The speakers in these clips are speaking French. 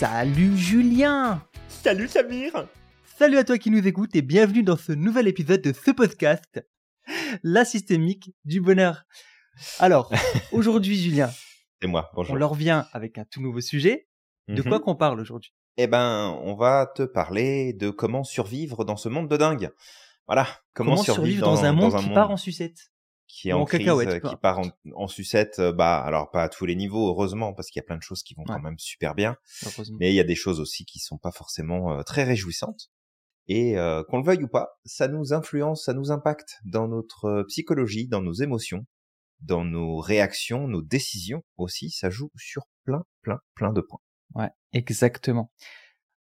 Salut Julien Salut Samir Salut à toi qui nous écoute et bienvenue dans ce nouvel épisode de ce podcast, La systémique du bonheur. Alors, aujourd'hui Julien, C'est moi, bonjour. on leur revient avec un tout nouveau sujet. De Mhm. quoi qu'on parle aujourd'hui? Eh ben, on va te parler de comment survivre dans ce monde de dingue. Voilà, comment, Comment survivre dans, un monde qui part en sucette qui est en, crise, cacahuète, euh, qui part en, en sucette. euh, Bah, alors pas à tous les niveaux, heureusement, parce qu'il y a plein de choses qui vont quand même super bien. Mais il y a des choses aussi qui sont pas forcément euh, très réjouissantes. Et euh, qu'on le veuille ou pas, ça nous influence, ça nous impacte dans notre psychologie, dans nos émotions, dans nos réactions, nos décisions aussi. Ça joue sur plein, plein, plein de points. Ouais, exactement.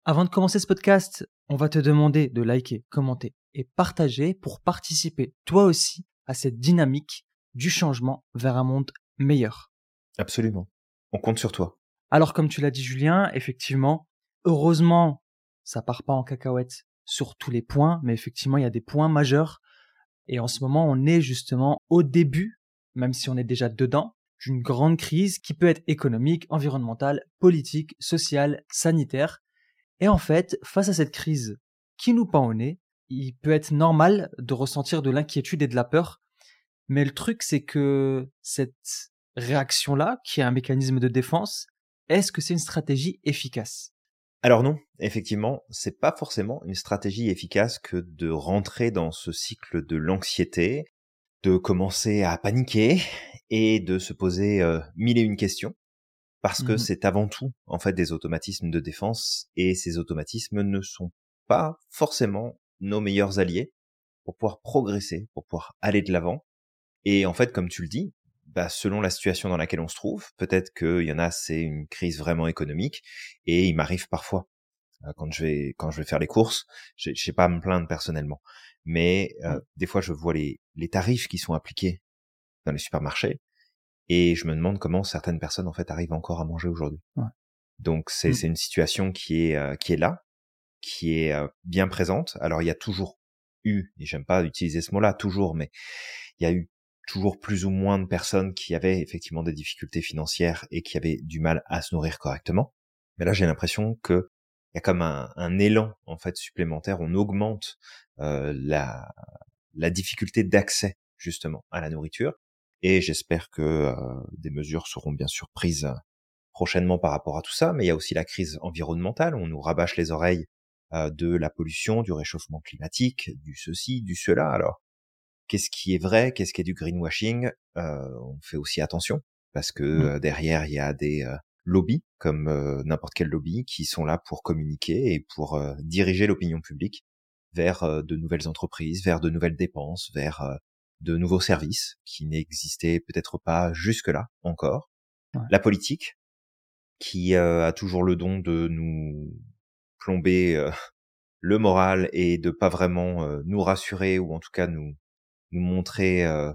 Avant de commencer ce podcast, on va te demander de liker, commenter et partager pour participer toi aussi à cette dynamique du changement vers un monde meilleur. Absolument. On compte sur toi. Alors comme tu l'as dit Julien, effectivement, heureusement, ça part pas en cacahuète sur tous les points, mais effectivement, il y a des points majeurs. Et en ce moment, on est justement au début, même si on est déjà dedans, d'une grande crise qui peut être économique, environnementale, politique, sociale, sanitaire. Et en fait, face à cette crise qui nous pend au nez, il peut être normal de ressentir de l'inquiétude et de la peur. Mais le truc, c'est que cette réaction-là, qui est un mécanisme de défense, est-ce que c'est une stratégie efficace? Alors non, effectivement, c'est pas forcément une stratégie efficace que de rentrer dans ce cycle de l'anxiété, de commencer à paniquer et de se poser euh, mille et une questions, parce que Mhm. c'est avant tout en fait des automatismes de défense et ces automatismes ne sont pas forcément nos meilleurs alliés pour pouvoir progresser, pour pouvoir aller de l'avant. Et en fait, comme tu le dis, bah, selon la situation dans laquelle on se trouve, peut-être qu'il y en a, c'est une crise vraiment économique, et il m'arrive parfois, euh, quand je vais quand je vais faire les courses, je je sais pas à me plaindre personnellement, mais euh, des fois je vois les les tarifs qui sont appliqués dans les supermarchés, et je me demande comment certaines personnes en fait arrivent encore à manger aujourd'hui. Ouais. Donc c'est Mm. c'est une situation qui est euh, qui est là, qui est euh, bien présente. Alors il y a toujours eu, et j'aime pas utiliser ce mot-là, toujours, mais il y a eu toujours plus ou moins de personnes qui avaient effectivement des difficultés financières et qui avaient du mal à se nourrir correctement. Mais là, j'ai l'impression que il y a comme un, élan en fait supplémentaire. On augmente euh, la, difficulté d'accès justement à la nourriture. Et j'espère que euh, des mesures seront bien sûr prises euh, prochainement par rapport à tout ça. Mais il y a aussi la crise environnementale. On nous rabâche les oreilles de la pollution, du réchauffement climatique, du ceci, du cela. Alors qu'est-ce qui est vrai, qu'est-ce qui est du greenwashing, euh, on fait aussi attention parce que Mm. euh, derrière il y a des euh, lobbies comme euh, n'importe quel lobby qui sont là pour communiquer et pour diriger l'opinion publique vers de nouvelles entreprises, vers de nouvelles dépenses, vers de nouveaux services qui n'existaient peut-être pas jusque-là encore. Ouais. La politique qui a toujours le don de nous plomber le moral et de pas vraiment nous rassurer ou en tout cas nous nous montrer euh,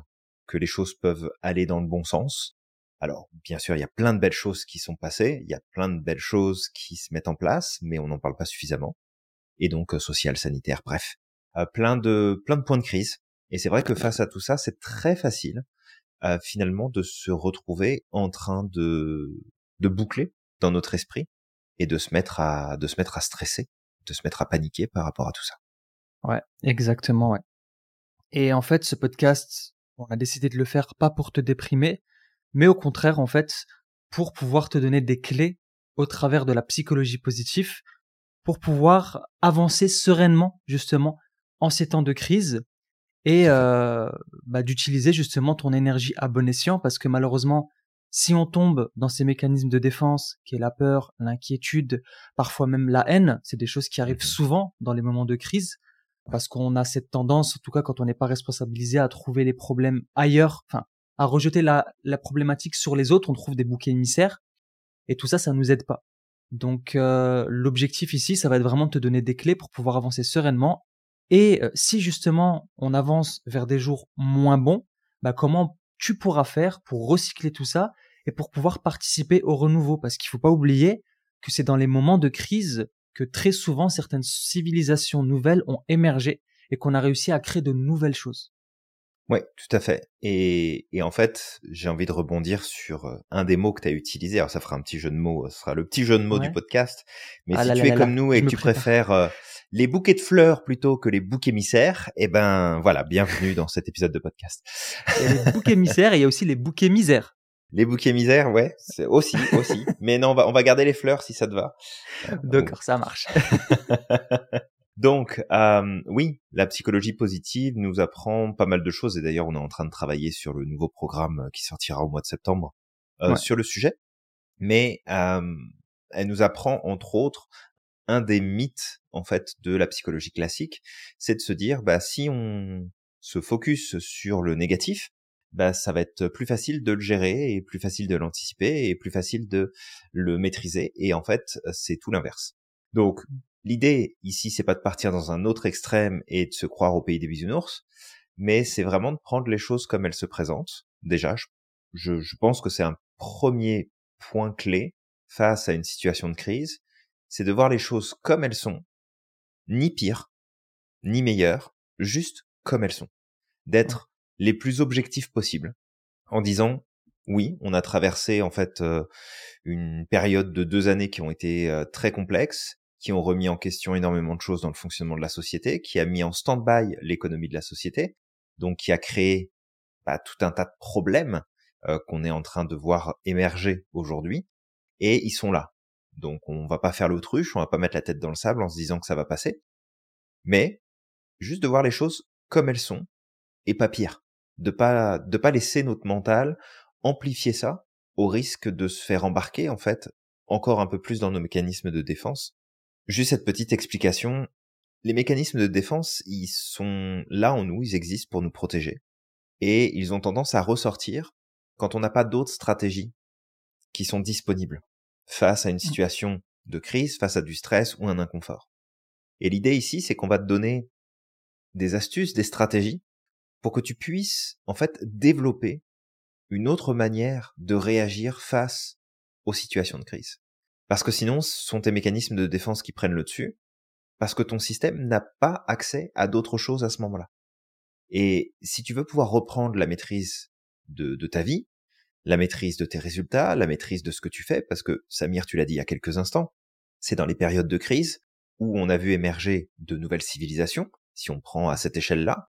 que les choses peuvent aller dans le bon sens. Alors, bien sûr, il y a plein de belles choses qui sont passées, il y a plein de belles choses qui se mettent en place, mais on n'en parle pas suffisamment. Et donc, euh, social, sanitaire, bref, Euh, plein de plein de points de crise. Et c'est vrai que face à tout ça, c'est très facile, finalement, de se retrouver en train de de boucler dans notre esprit et de se mettre à de se mettre à stresser, de se mettre à paniquer par rapport à tout ça. Ouais, exactement, ouais. Et en fait, ce podcast, on a décidé de le faire pas pour te déprimer, mais au contraire, en fait, pour pouvoir te donner des clés au travers de la psychologie positive, pour pouvoir avancer sereinement, justement, en ces temps de crise, et euh, bah, d'utiliser justement ton énergie à bon escient, parce que malheureusement, si on tombe dans ces mécanismes de défense, qui est la peur, l'inquiétude, parfois même la haine, c'est des choses qui arrivent Mhm. souvent dans les moments de crise, parce qu'on a cette tendance, en tout cas quand on n'est pas responsabilisé, à trouver les problèmes ailleurs, enfin, à rejeter la, problématique sur les autres, on trouve des bouquets émissaires, et tout ça, ça nous aide pas. Donc euh, l'objectif ici, ça va être vraiment de te donner des clés pour pouvoir avancer sereinement. Et euh, si justement on avance vers des jours moins bons, bah comment tu pourras faire pour recycler tout ça et pour pouvoir participer au renouveau? Parce qu'il faut pas oublier que c'est dans les moments de crise que très souvent certaines civilisations nouvelles ont émergé et qu'on a réussi à créer de nouvelles choses. Oui, tout à fait. Et, et en fait, j'ai envie de rebondir sur euh, un des mots que tu as utilisé. Alors, ça fera un petit jeu de mots, ce sera le petit jeu de mots du podcast. Mais ah si tu es comme nous et que tu préfères euh, les bouquets de fleurs plutôt que les boucs émissaires, eh ben voilà, bienvenue dans cet épisode de podcast. les boucs émissaires et il y a aussi les bouquets misères. Les bouquets misères, ouais, c'est aussi, aussi. Mais non, on va, on va garder les fleurs si ça te va. D'accord, ça marche. Donc, euh, oui, la psychologie positive nous apprend pas mal de choses, et d'ailleurs, on est en train de travailler sur le nouveau programme euh, qui sortira au mois de septembre euh, sur le sujet. Mais euh, elle nous apprend, entre autres, un des mythes en fait de la psychologie classique, c'est de se dire, bah, si on se focus sur le négatif, bah, ça va être plus facile de le gérer et plus facile de l'anticiper et plus facile de le maîtriser. Et en fait, c'est tout l'inverse. Donc, L'idée ici, c'est pas de partir dans un autre extrême et de se croire au pays des bisounours, mais c'est vraiment de prendre les choses comme elles se présentent. Déjà, je, je pense que c'est un premier point clé face à une situation de crise, c'est de voir les choses comme elles sont, ni pire, ni meilleures, juste comme elles sont. D'être les plus objectifs possibles, en disant oui, on a traversé en fait euh, une période de deux années qui ont été euh, très complexes qui ont remis en question énormément de choses dans le fonctionnement de la société, qui a mis en stand-by l'économie de la société, donc qui a créé bah, tout un tas de problèmes euh, qu'on est en train de voir émerger aujourd'hui, et ils sont là. Donc on va pas faire l'autruche, on va pas mettre la tête dans le sable en se disant que ça va passer, mais juste de voir les choses comme elles sont, et pas pire. De pas, de pas laisser notre mental amplifier ça au risque de se faire embarquer, en fait, encore un peu plus dans nos mécanismes de défense Juste cette petite explication. Les mécanismes de défense, ils sont là en nous, ils existent pour nous protéger. Et ils ont tendance à ressortir quand on n'a pas d'autres stratégies qui sont disponibles face à une mmh. situation de crise, face à du stress ou un inconfort. Et l'idée ici, c'est qu'on va te donner des astuces, des stratégies pour que tu puisses, en fait, développer une autre manière de réagir face aux situations de crise. Parce que sinon, ce sont tes mécanismes de défense qui prennent le dessus, parce que ton système n'a pas accès à d'autres choses à ce moment-là. Et si tu veux pouvoir reprendre la maîtrise de, ta vie, la maîtrise de tes résultats, la maîtrise de ce que tu fais, parce que Samir, tu l'as dit il y a quelques instants, c'est dans les périodes de crise où on a vu émerger de nouvelles civilisations, si on prend à cette échelle-là,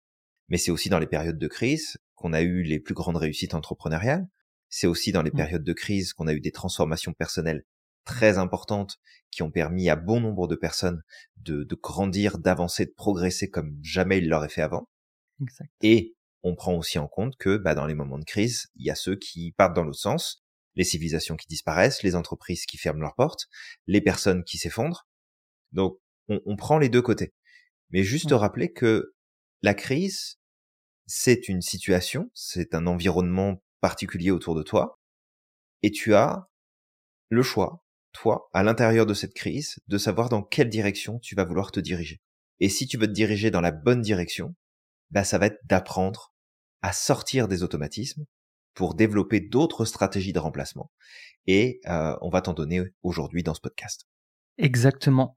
mais c'est aussi dans les périodes de crise qu'on a eu les plus grandes réussites entrepreneuriales, c'est aussi dans les mmh. périodes de crise qu'on a eu des transformations personnelles très importantes qui ont permis à bon nombre de personnes de, de grandir, d'avancer, de progresser comme jamais ils l'auraient fait avant. Exact. Et on prend aussi en compte que bah, dans les moments de crise, il y a ceux qui partent dans l'autre sens, les civilisations qui disparaissent, les entreprises qui ferment leurs portes, les personnes qui s'effondrent. Donc on, on, prend les deux côtés. Mais juste rappeler que la crise, c'est une situation, c'est un environnement particulier autour de toi, et tu as le choix toi, à l'intérieur de cette crise, de savoir dans quelle direction tu vas vouloir te diriger. Et si tu veux te diriger dans la bonne direction, bah ça va être d'apprendre à sortir des automatismes pour développer d'autres stratégies de remplacement. Et euh, on va t'en donner aujourd'hui dans ce podcast. Exactement.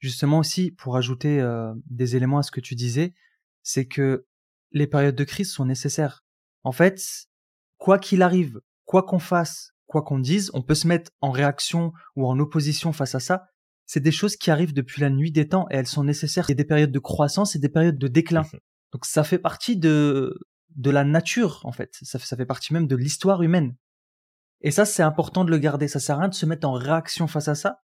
Justement aussi, pour ajouter euh, des éléments à ce que tu disais, c'est que les périodes de crise sont nécessaires. En fait, quoi qu'il arrive, quoi qu'on fasse, quoi qu'on dise, on peut se mettre en réaction ou en opposition face à ça. C'est des choses qui arrivent depuis la nuit des temps et elles sont nécessaires. Il y a des périodes de croissance et des périodes de déclin. Donc ça fait partie de, de la nature, en fait. Ça, ça fait partie même de l'histoire humaine. Et ça, c'est important de le garder. Ça sert à rien de se mettre en réaction face à ça.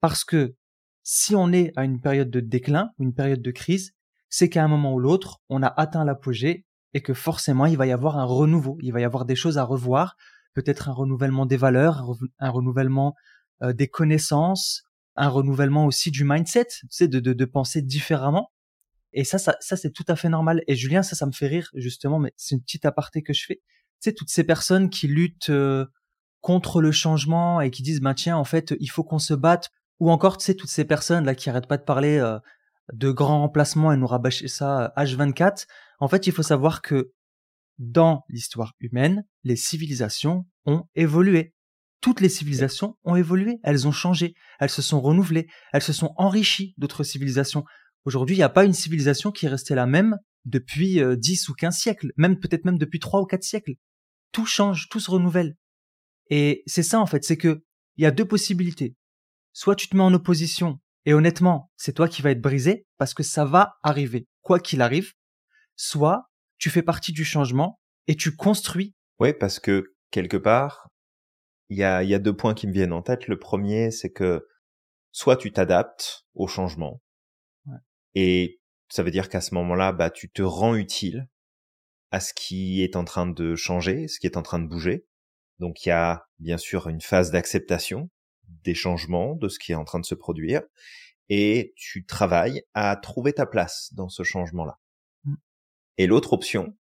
Parce que si on est à une période de déclin ou une période de crise, c'est qu'à un moment ou l'autre, on a atteint l'apogée et que forcément, il va y avoir un renouveau. Il va y avoir des choses à revoir, peut-être un renouvellement des valeurs, un, renouvellement euh, des connaissances, un renouvellement aussi du mindset, tu sais, de, de, de penser différemment. Et ça, ça, ça c'est tout à fait normal. Et Julien, ça, ça me fait rire justement, mais c'est une petite aparté que je fais. Tu sais, toutes ces personnes qui luttent euh, contre le changement et qui disent, bah tiens, en fait, il faut qu'on se batte. Ou encore, tu sais, toutes ces personnes là qui arrêtent pas de parler euh, de grands remplacements et nous rabâcher ça H24. En fait, il faut savoir que dans l'histoire humaine, les civilisations ont évolué. Toutes les civilisations ont évolué, elles ont changé, elles se sont renouvelées, elles se sont enrichies d'autres civilisations. Aujourd'hui, il n'y a pas une civilisation qui est restée la même depuis euh, 10 ou 15 siècles, même peut-être même depuis 3 ou 4 siècles. Tout change, tout se renouvelle. Et c'est ça en fait, c'est que il y a deux possibilités. Soit tu te mets en opposition et honnêtement, c'est toi qui vas être brisé parce que ça va arriver, quoi qu'il arrive. Soit tu fais partie du changement et tu construis. Oui, parce que quelque part, il y a, y a deux points qui me viennent en tête. Le premier, c'est que soit tu t'adaptes au changement Ouais. et ça veut dire qu'à ce moment-là, bah, tu te rends utile à ce qui est en train de changer, ce qui est en train de bouger. Donc il y a bien sûr une phase d'acceptation des changements, de ce qui est en train de se produire, et tu travailles à trouver ta place dans ce changement-là. Mm. Et l'autre option,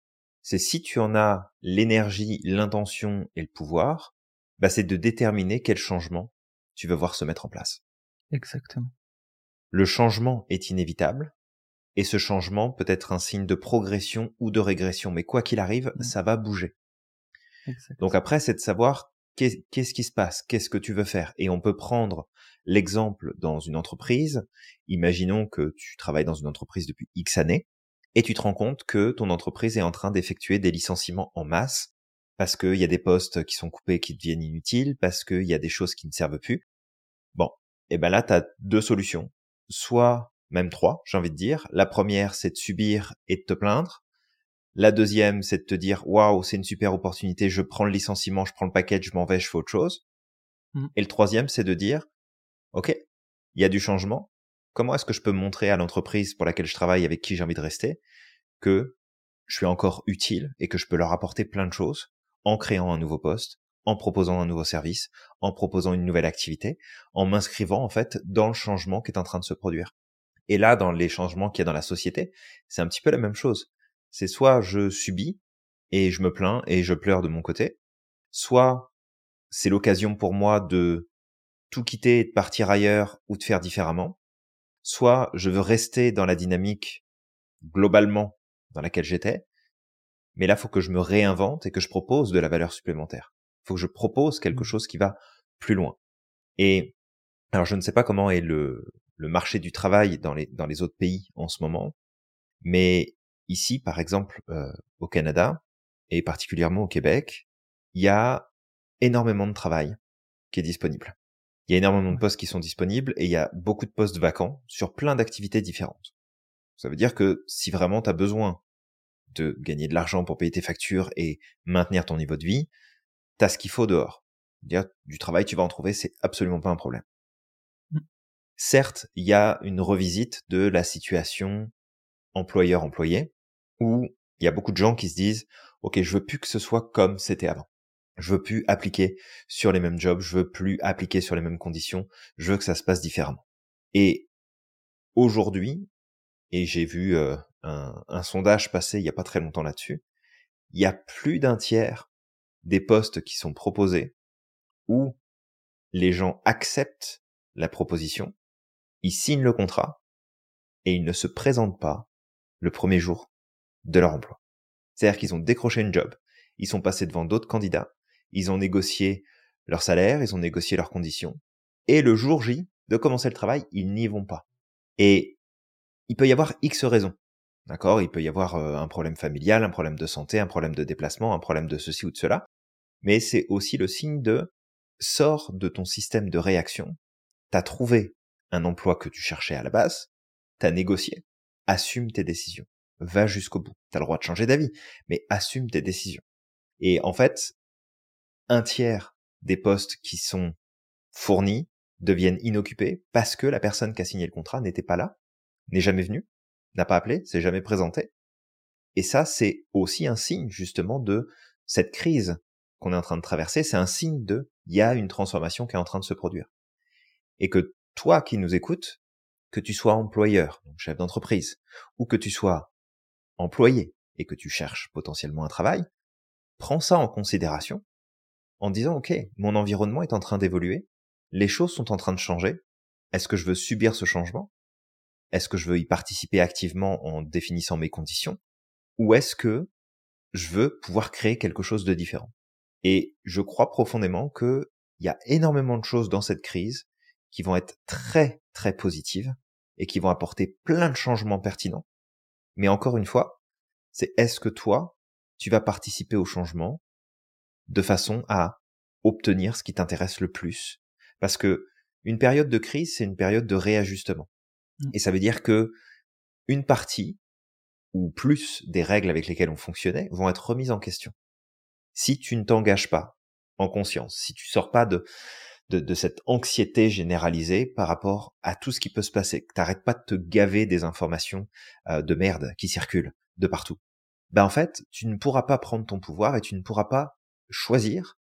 c'est si tu en as l'énergie, l'intention et le pouvoir, bah, c'est de déterminer quel changement tu veux voir se mettre en place. Exactement. Le changement est inévitable, et ce changement peut être un signe de progression ou de régression, mais quoi qu'il arrive, Mm. ça va bouger. Exact. Donc après, c'est de savoir qu'est-ce qui se passe, qu'est-ce que tu veux faire? Et on peut prendre l'exemple dans une entreprise. Imaginons que tu travailles dans une entreprise depuis X années et tu te rends compte que ton entreprise est en train d'effectuer des licenciements en masse parce qu'il y a des postes qui sont coupés qui deviennent inutiles, parce qu'il y a des choses qui ne servent plus. Bon, et ben là, tu as deux solutions. Soit, même trois, j'ai envie de dire. La première, c'est de subir et de te plaindre. La deuxième, c'est de te dire, waouh, c'est une super opportunité, je prends le licenciement, je prends le paquet, je m'en vais, je fais autre chose. Mm. Et le troisième, c'est de dire, OK, il y a du changement. Comment est-ce que je peux montrer à l'entreprise pour laquelle je travaille, avec qui j'ai envie de rester, que je suis encore utile et que je peux leur apporter plein de choses en créant un nouveau poste, en proposant un nouveau service, en proposant une nouvelle activité, en m'inscrivant en fait dans le changement qui est en train de se produire. Et là, dans les changements qu'il y a dans la société, c'est un petit peu la même chose. C'est soit je subis et je me plains et je pleure de mon côté, soit c'est l'occasion pour moi de tout quitter et de partir ailleurs ou de faire différemment, soit je veux rester dans la dynamique globalement dans laquelle j'étais, mais là, faut que je me réinvente et que je propose de la valeur supplémentaire. faut que je propose quelque Mm. chose qui va plus loin. Et alors, je ne sais pas comment est le, le marché du travail dans les, dans les autres pays en ce moment, mais ici, par exemple, euh, au Canada, et particulièrement au Québec, il y a énormément de travail qui est disponible. Il y a énormément de postes qui sont disponibles et il y a beaucoup de postes vacants sur plein d'activités différentes. Ça veut dire que si vraiment tu as besoin de gagner de l'argent pour payer tes factures et maintenir ton niveau de vie, tu as ce qu'il faut dehors. Dire du travail, tu vas en trouver, c'est absolument pas un problème. Mm. Certes, il y a une revisite de la situation employeur-employé où il y a beaucoup de gens qui se disent OK, je veux plus que ce soit comme c'était avant. Je veux plus appliquer sur les mêmes jobs, je veux plus appliquer sur les mêmes conditions, je veux que ça se passe différemment. Et aujourd'hui, et j'ai vu euh, un, un sondage passer il y a pas très longtemps là-dessus, il y a plus d'un tiers des postes qui sont proposés où les gens acceptent la proposition, ils signent le contrat et ils ne se présentent pas le premier jour de leur emploi. C'est-à-dire qu'ils ont décroché une job, ils sont passés devant d'autres candidats, ils ont négocié leur salaire, ils ont négocié leurs conditions, et le jour J de commencer le travail, ils n'y vont pas. Et il peut y avoir X raisons. D'accord? Il peut y avoir euh, un problème familial, un problème de santé, un problème de déplacement, un problème de ceci ou de cela. Mais c'est aussi le signe de sors de ton système de réaction. T'as trouvé un emploi que tu cherchais à la base, t'as négocié, assume tes décisions, va jusqu'au bout. T'as le droit de changer d'avis, mais assume tes décisions. Et en fait, un tiers des postes qui sont fournis deviennent inoccupés parce que la personne qui a signé le contrat n'était pas là, n'est jamais venue, n'a pas appelé, s'est jamais présenté. Et ça, c'est aussi un signe justement de cette crise qu'on est en train de traverser. C'est un signe de, il y a une transformation qui est en train de se produire. Et que toi qui nous écoutes, que tu sois employeur, chef d'entreprise, ou que tu sois employé et que tu cherches potentiellement un travail, prends ça en considération en disant, OK, mon environnement est en train d'évoluer, les choses sont en train de changer, est-ce que je veux subir ce changement? Est-ce que je veux y participer activement en définissant mes conditions? Ou est-ce que je veux pouvoir créer quelque chose de différent? Et je crois profondément qu'il y a énormément de choses dans cette crise qui vont être très, très positives et qui vont apporter plein de changements pertinents. Mais encore une fois, C'est est-ce que toi, tu vas participer au changement de façon à obtenir ce qui t'intéresse le plus? Parce que une période de crise, c'est une période de réajustement. Mmh. Et ça veut dire que une partie ou plus des règles avec lesquelles on fonctionnait vont être remises en question. Si tu ne t'engages pas en conscience, si tu sors pas de, de, cette anxiété généralisée par rapport à tout ce qui peut se passer, que t'arrêtes pas de te gaver des informations euh, de merde qui circulent de partout, ben en fait, tu ne pourras pas prendre ton pouvoir et tu ne pourras pas choisir,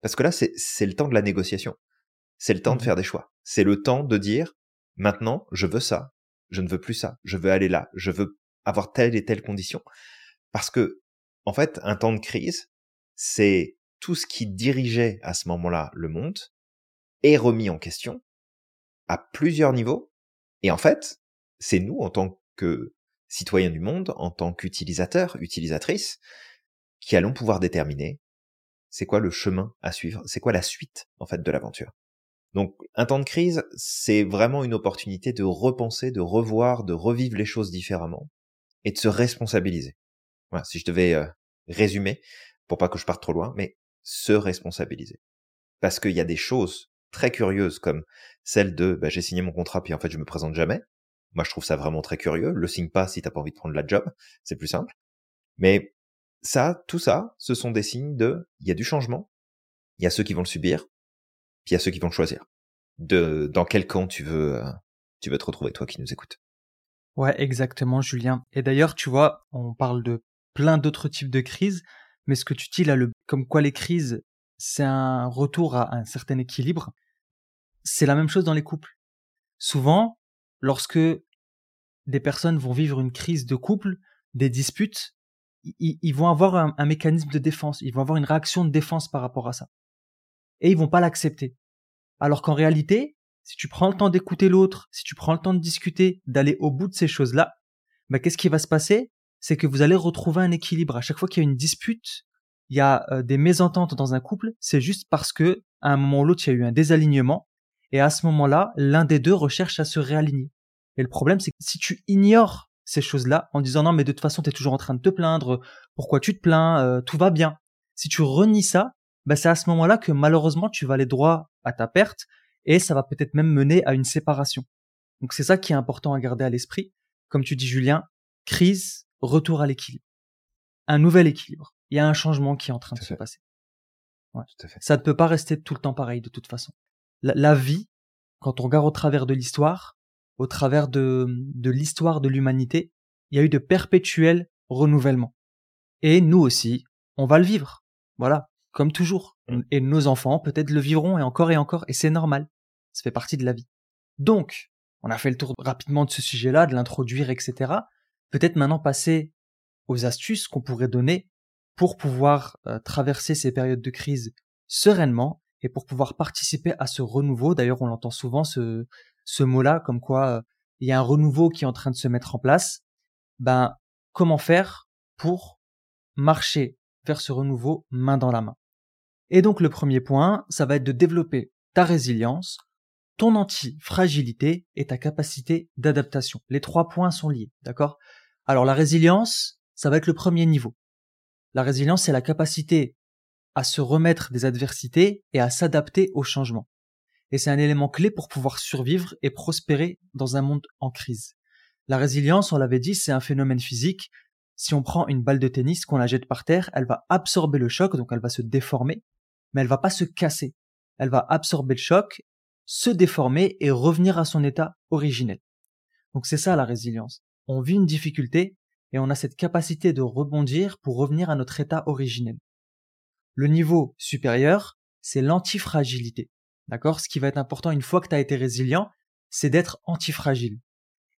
parce que là, c'est le temps de la négociation. C'est le temps de mmh faire des choix. C'est le temps de dire, maintenant, je veux ça, je ne veux plus ça, je veux aller là, je veux avoir telle et telle condition. Parce que, en fait, un temps de crise, c'est tout ce qui dirigeait à ce moment-là le monde est remis en question à plusieurs niveaux. Et en fait, c'est nous, en tant que citoyens du monde, en tant qu'utilisateurs, utilisatrices, qui allons pouvoir déterminer c'est quoi le chemin à suivre, c'est quoi la suite, en fait, de l'aventure. Donc, un temps de crise, c'est vraiment une opportunité de repenser, de revoir, de revivre les choses différemment et de se responsabiliser. Voilà, si je devais euh, résumer, pour pas que je parte trop loin, mais se responsabiliser. Parce qu'il y a des choses très curieuses comme celle de bah, j'ai signé mon contrat puis en fait je me présente jamais. Moi je trouve ça vraiment très curieux. Le signe pas si t'as pas envie de prendre la job, c'est plus simple. Mais ça, tout ça, ce sont des signes de il y a du changement. Il y a ceux qui vont le subir, puis il y a ceux qui vont le choisir. De dans quel camp tu veux euh, tu veux te retrouver toi qui nous écoutes. Ouais, exactement, Julien. Et d'ailleurs, tu vois, on parle de plein d'autres types de crises, mais ce que tu dis là, le, comme quoi les crises, c'est un retour à un certain équilibre, c'est la même chose dans les couples. Souvent, lorsque des personnes vont vivre une crise de couple, des disputes, ils, vont avoir un, un, mécanisme de défense, ils vont avoir une réaction de défense par rapport à ça. Et ils vont pas l'accepter. Alors qu'en réalité, si tu prends le temps d'écouter l'autre, si tu prends le temps de discuter, d'aller au bout de ces choses-là, bah, qu'est-ce qui va se passer? C'est que vous allez retrouver un équilibre. À chaque fois qu'il y a une dispute, il y a euh, des mésententes dans un couple, c'est juste parce que à un moment ou l'autre, il y a eu un désalignement, et à ce moment-là, l'un des deux recherche à se réaligner. Et le problème, c'est que si tu ignores ces choses-là en disant non, mais de toute façon, tu es toujours en train de te plaindre, pourquoi tu te plains, euh, tout va bien. Si tu renies ça, bah, c'est à ce moment-là que malheureusement, tu vas aller droit à ta perte et ça va peut-être même mener à une séparation. Donc c'est ça qui est important à garder à l'esprit. Comme tu dis Julien, crise, retour à l'équilibre. Un nouvel équilibre. Il y a un changement qui est en train de se passer. Ça ne peut pas rester tout le temps pareil de toute façon. La, vie, quand on regarde au travers de l'histoire, au travers de, de l'histoire de l'humanité, il y a eu de perpétuels renouvellements. Et nous aussi, on va le vivre. Voilà, comme toujours. Mm. Et nos enfants peut-être le vivront et encore et encore, et c'est normal. Ça fait partie de la vie. Donc, on a fait le tour rapidement de ce sujet-là, de l'introduire, etc. Peut-être maintenant passer aux astuces qu'on pourrait donner pour pouvoir euh, traverser ces périodes de crise sereinement et pour pouvoir participer à ce renouveau. D'ailleurs, on l'entend souvent ce, mot-là, comme quoi euh, il y a un renouveau qui est en train de se mettre en place. Ben, comment faire pour marcher vers ce renouveau main dans la main? Et donc, le premier point, ça va être de développer ta résilience ton anti-fragilité et ta capacité d'adaptation. Les trois points sont liés, d'accord? Alors la résilience, ça va être le premier niveau. La résilience, c'est la capacité à se remettre des adversités et à s'adapter au changement. Et c'est un élément clé pour pouvoir survivre et prospérer dans un monde en crise. La résilience, on l'avait dit, c'est un phénomène physique. Si on prend une balle de tennis, qu'on la jette par terre, elle va absorber le choc, donc elle va se déformer, mais elle va pas se casser. Elle va absorber le choc se déformer et revenir à son état originel. Donc c'est ça la résilience. On vit une difficulté et on a cette capacité de rebondir pour revenir à notre état originel. Le niveau supérieur, c'est l'antifragilité. D'accord? Ce qui va être important une fois que tu as été résilient, c'est d'être antifragile.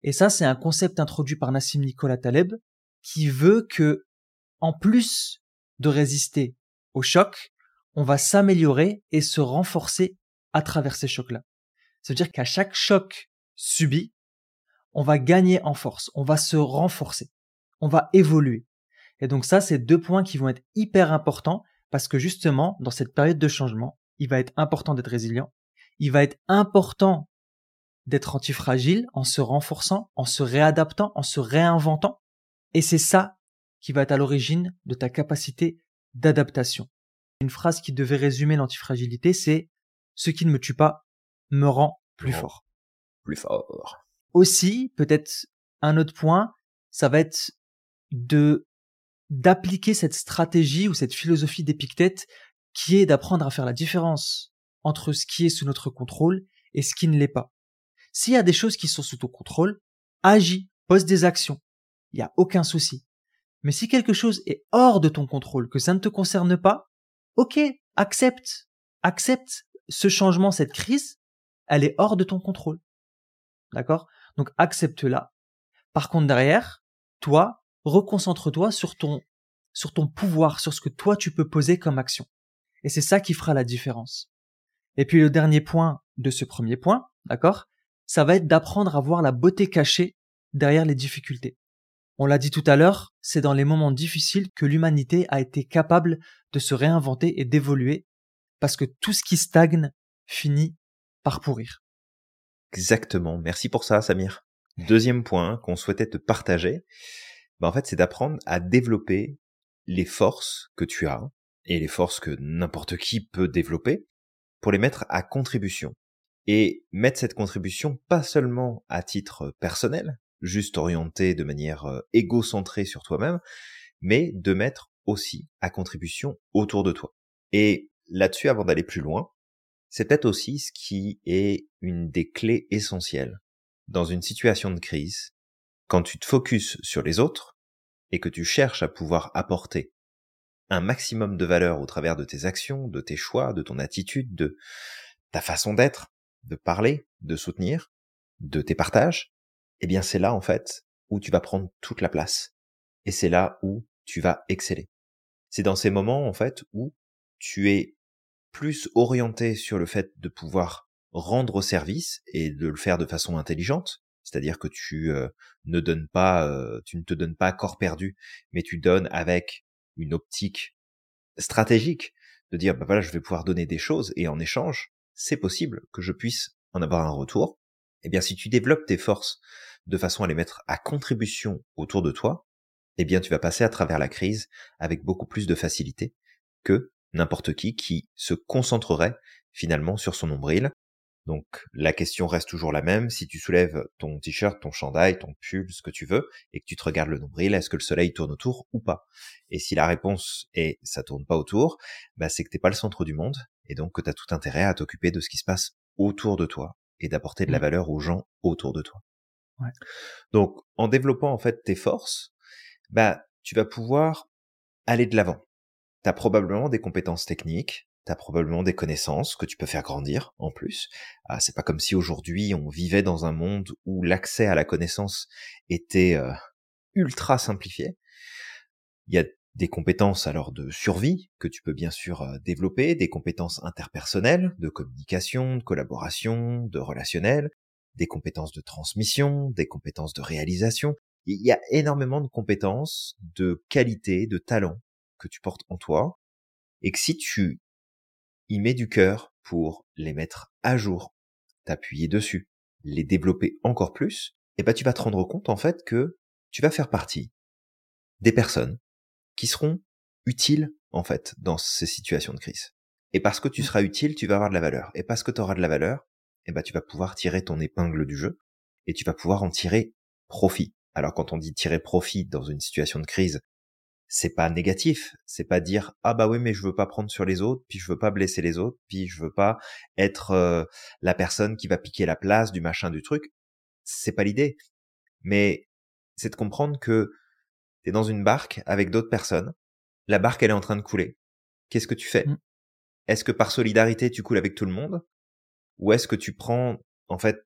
Et ça, c'est un concept introduit par Nassim Nicolas Taleb qui veut que, en plus de résister au choc, on va s'améliorer et se renforcer à travers ces chocs-là. Ça veut dire qu'à chaque choc subi, on va gagner en force, on va se renforcer, on va évoluer. Et donc ça, c'est deux points qui vont être hyper importants parce que justement, dans cette période de changement, il va être important d'être résilient, il va être important d'être antifragile en se renforçant, en se réadaptant, en se réinventant. Et c'est ça qui va être à l'origine de ta capacité d'adaptation. Une phrase qui devait résumer l'antifragilité, c'est ce qui ne me tue pas me rend plus fort. Plus fort. Aussi, peut-être un autre point, ça va être de d'appliquer cette stratégie ou cette philosophie d'Épictète qui est d'apprendre à faire la différence entre ce qui est sous notre contrôle et ce qui ne l'est pas. S'il y a des choses qui sont sous ton contrôle, agis, pose des actions. Il n'y a aucun souci. Mais si quelque chose est hors de ton contrôle, que ça ne te concerne pas, ok, accepte, accepte ce changement, cette crise, elle est hors de ton contrôle. D'accord? Donc accepte-la. Par contre, derrière, toi, reconcentre-toi sur ton, sur ton pouvoir, sur ce que toi tu peux poser comme action. Et c'est ça qui fera la différence. Et puis le dernier point de ce premier point, d'accord Ça va être d'apprendre à voir la beauté cachée derrière les difficultés. On l'a dit tout à l'heure, c'est dans les moments difficiles que l'humanité a été capable de se réinventer et d'évoluer, parce que tout ce qui stagne finit par pourrir. Exactement. Merci pour ça, Samir. Deuxième point qu'on souhaitait te partager, bah en fait, c'est d'apprendre à développer les forces que tu as et les forces que n'importe qui peut développer pour les mettre à contribution. Et mettre cette contribution pas seulement à titre personnel, juste orienté de manière euh, égocentrée sur toi-même, mais de mettre aussi à contribution autour de toi. Et là-dessus, avant d'aller plus loin, c'est peut-être aussi ce qui est une des clés essentielles dans une situation de crise, quand tu te focuses sur les autres et que tu cherches à pouvoir apporter un maximum de valeur au travers de tes actions, de tes choix, de ton attitude, de ta façon d'être, de parler, de soutenir, de tes partages, eh bien c'est là en fait où tu vas prendre toute la place. Et c'est là où tu vas exceller. C'est dans ces moments en fait où tu es plus orienté sur le fait de pouvoir rendre service et de le faire de façon intelligente, c'est-à-dire que tu euh, ne donnes pas, euh, tu ne te donnes pas corps perdu, mais tu donnes avec une optique stratégique de dire bah voilà je vais pouvoir donner des choses et en échange c'est possible que je puisse en avoir un retour. Eh bien si tu développes tes forces de façon à les mettre à contribution autour de toi, eh bien tu vas passer à travers la crise avec beaucoup plus de facilité que n'importe qui qui se concentrerait finalement sur son nombril. Donc la question reste toujours la même, si tu soulèves ton t-shirt, ton chandail, ton pull, ce que tu veux, et que tu te regardes le nombril, est-ce que le soleil tourne autour ou pas? Et si la réponse est ça tourne pas autour, bah c'est que t'es pas le centre du monde, et donc que tu as tout intérêt à t'occuper de ce qui se passe autour de toi, et d'apporter de la mmh. valeur aux gens autour de toi. Donc, en développant en fait tes forces, bah, tu vas pouvoir aller de l'avant. Tu as probablement des compétences techniques, tu as probablement des connaissances que tu peux faire grandir en plus. Ah, c'est pas comme si aujourd'hui on vivait dans un monde où l'accès à la connaissance était euh, ultra simplifié. Il y a des compétences alors de survie que tu peux bien sûr euh, développer, des compétences interpersonnelles, de communication, de collaboration, de relationnel, des compétences de transmission, des compétences de réalisation. Il y a énormément de compétences, de qualités, de talents que tu portes en toi, et que si tu y mets du cœur pour les mettre à jour, t'appuyer dessus, les développer encore plus, et ben tu vas te rendre compte en fait que tu vas faire partie des personnes qui seront utiles en fait dans ces situations de crise. Et parce que tu mmh. seras utile, tu vas avoir de la valeur. Et parce que tu auras de la valeur, eh ben, tu vas pouvoir tirer ton épingle du jeu et tu vas pouvoir en tirer profit. Alors quand on dit tirer profit dans une situation de crise, c'est pas négatif, c'est pas dire ah bah oui mais je veux pas prendre sur les autres, puis je veux pas blesser les autres, puis je veux pas être euh, la personne qui va piquer la place du machin du truc. C'est pas l'idée. Mais c'est de comprendre que t'es dans une barque avec d'autres personnes, la barque elle est en train de couler. Qu'est-ce que tu fais? Mmh. Est-ce que par solidarité tu coules avec tout le monde? Ou est-ce que tu prends, en fait,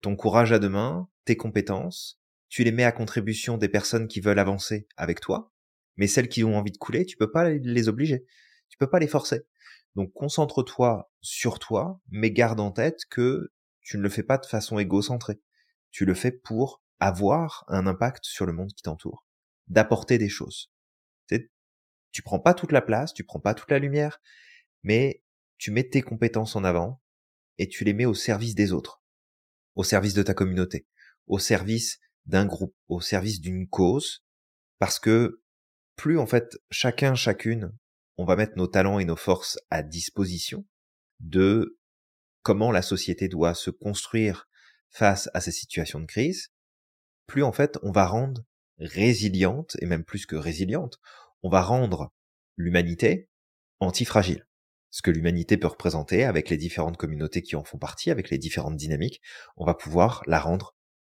ton courage à deux mains, tes compétences, tu les mets à contribution des personnes qui veulent avancer avec toi, mais celles qui ont envie de couler, tu peux pas les obliger. Tu peux pas les forcer. Donc concentre-toi sur toi, mais garde en tête que tu ne le fais pas de façon égocentrée. Tu le fais pour avoir un impact sur le monde qui t'entoure, d'apporter des choses. Tu, prends pas toute la place, tu prends pas toute la lumière, mais tu mets tes compétences en avant, et tu les mets au service des autres, au service de ta communauté, au service d'un groupe, au service d'une cause, parce que plus en fait chacun, chacune, on va mettre nos talents et nos forces à disposition de comment la société doit se construire face à ces situations de crise, plus en fait on va rendre résiliente, et même plus que résiliente, on va rendre l'humanité antifragile. Ce que l'humanité peut représenter avec les différentes communautés qui en font partie, avec les différentes dynamiques, on va pouvoir la rendre